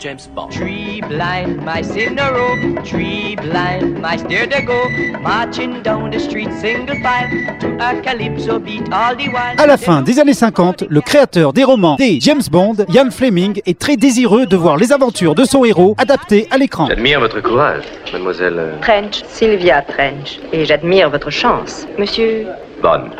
James Bond. Three blind mice in a row, three blind mice there they go, marching down the street single file to a calypso beat all the while. À la fin des années 50, le créateur des romans des James Bond, Ian Fleming, est très désireux de voir les aventures de son héros adaptées à l'écran. J'admire votre courage, mademoiselle euh, Trench, Sylvia Trench. Et j'admire votre chance. Monsieur Bond.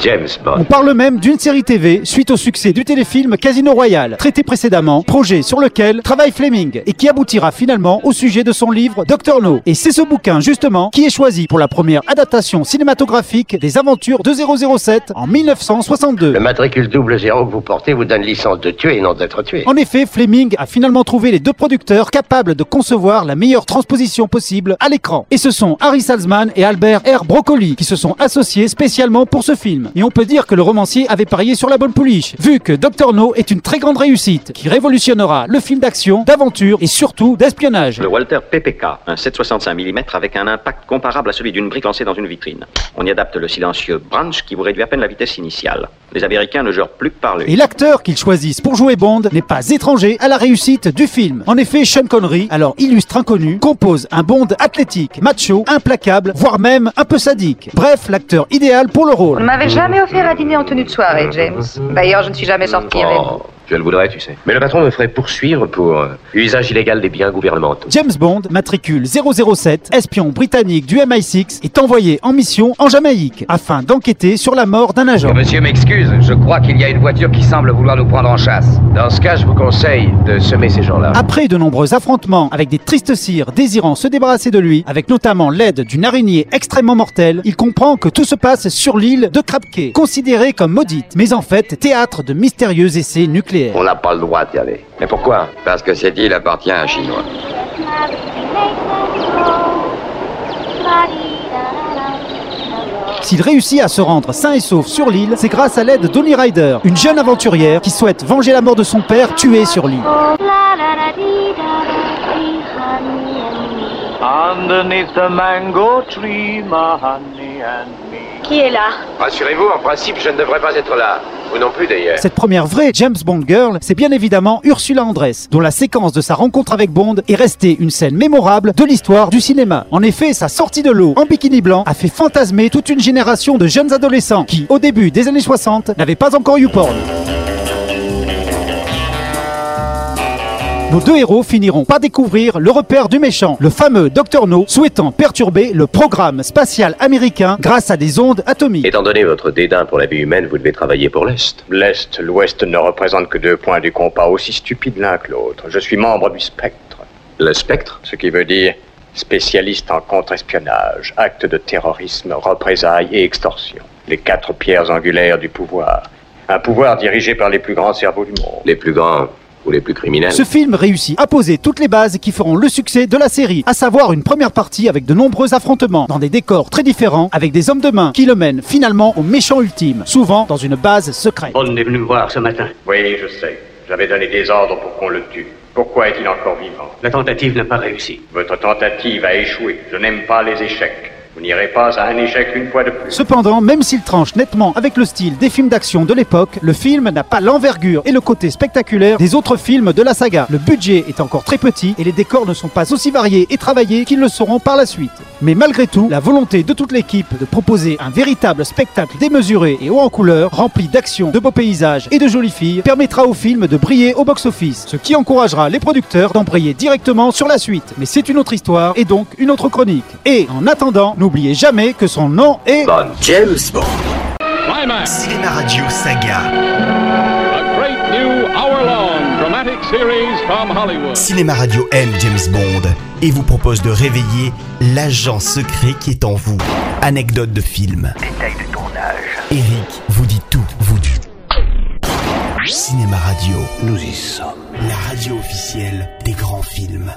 James On Bond. parle même d'une série TV suite au succès du téléfilm Casino Royale, traité précédemment, projet sur lequel travaille Fleming et qui aboutira finalement au sujet de son livre Dr No. Et c'est ce bouquin justement qui est choisi pour la première adaptation cinématographique des aventures de 007 en 1962. Le matricule double zéro que vous portez vous donne licence de tuer et non d'être tué. En effet, Fleming a finalement trouvé les deux producteurs capables de concevoir la meilleure transposition possible à l'écran. Et ce sont Harry Salzman et Albert R. Broccoli qui se sont associés spécialement pour ce film. Et on peut dire que le romancier avait parié sur la bonne pouliche, vu que Dr No est une très grande réussite qui révolutionnera le film d'action, d'aventure et surtout d'espionnage. Le Walter PPK, un 765 mm avec un impact comparable à celui d'une brique lancée dans une vitrine. On y adapte le silencieux Branch qui vous réduit à peine la vitesse initiale. Les Américains ne gèrent plus que par lui. Et l'acteur qu'ils choisissent pour jouer Bond n'est pas étranger à la réussite du film. En effet, Sean Connery, alors illustre inconnu, compose un Bond athlétique, macho, implacable, voire même un peu sadique. Bref, l'acteur idéal pour le rôle. ne m'avez jamais offert à dîner en tenue de soirée, James. D'ailleurs, je ne suis jamais sortie avec vous. Je le voudrais, tu sais. Mais le patron me ferait poursuivre pour euh, usage illégal des biens gouvernementaux. James Bond, matricule 007, espion britannique du MI6, est envoyé en mission en Jamaïque afin d'enquêter sur la mort d'un agent. Monsieur m'excuse, je crois qu'il y a une voiture qui semble vouloir nous prendre en chasse. Dans ce cas, je vous conseille de semer ces gens-là. Après de nombreux affrontements avec des tristes cires désirant se débarrasser de lui, avec notamment l'aide d'une araignée extrêmement mortelle, il comprend que tout se passe sur l'île de Krapke, considérée comme maudite, mais en fait théâtre de mystérieux essais nucléaires. On n'a pas le droit d'y aller. Mais pourquoi? Parce que cette île appartient à un Chinois. S'il réussit à se rendre sain et sauf sur l'île, c'est grâce à l'aide d'Oni Ryder, une jeune aventurière qui souhaite venger la mort de son père tué sur l'île. Underneath the mango tree, my honey and me. Qui est là? Rassurez-vous, en principe, je ne devrais pas être là. Vous non plus, d'ailleurs. Cette première vraie James Bond girl, c'est bien évidemment Ursula Andress, dont la séquence de sa rencontre avec Bond est restée une scène mémorable de l'histoire du cinéma. En effet, sa sortie de l'eau en bikini blanc a fait fantasmer toute une génération de jeunes adolescents qui, au début des années 60, n'avaient pas encore eu Nos deux héros finiront par découvrir le repère du méchant, le fameux Dr No, souhaitant perturber le programme spatial américain grâce à des ondes atomiques. Étant donné votre dédain pour la vie humaine, vous devez travailler pour l'Est. L'Est, l'Ouest ne représentent que deux points du compas aussi stupides l'un que l'autre. Je suis membre du Spectre, Le spectre? Ce qui veut dire spécialiste en contre-espionnage, actes de terrorisme, représailles et extorsion. Les quatre pierres angulaires du pouvoir. Un pouvoir dirigé par les plus grands cerveaux du monde. Les plus grands ou les plus criminels Ce film réussit à poser toutes les bases qui feront le succès de la série, à savoir une première partie avec de nombreux affrontements, dans des décors très différents, avec des hommes de main qui le mènent finalement au méchant ultime, souvent dans une base secrète. On est venu me voir ce matin. Oui, je sais. J'avais donné des ordres pour qu'on le tue. Pourquoi est-il encore vivant? La tentative n'a pas réussi. Votre tentative a échoué. Je n'aime pas les échecs. Vous n'irez pas à un échec une fois de plus. Cependant, même s'il tranche nettement avec le style des films d'action de l'époque, le film n'a pas l'envergure et le côté spectaculaire des autres films de la saga. Le budget est encore très petit et les décors ne sont pas aussi variés et travaillés qu'ils le seront par la suite. Mais malgré tout, la volonté de toute l'équipe de proposer un véritable spectacle démesuré et haut en couleur, rempli d'action, de beaux paysages et de jolies filles, permettra au film de briller au box-office, ce qui encouragera les producteurs d'embrayer directement sur la suite. Mais c'est une autre histoire et donc une autre chronique. Et en attendant, n'oubliez jamais que son nom est... Bond. James Bond. Cinéma Radio Saga. Series from Hollywood. Cinéma Radio aime James Bond et vous propose de réveiller l'agent secret qui est en vous. Anecdote de film. Détail de tournage. Eric vous dit tout, vous dit. Cinéma Radio, Nous y sommes. la radio officielle des grands films.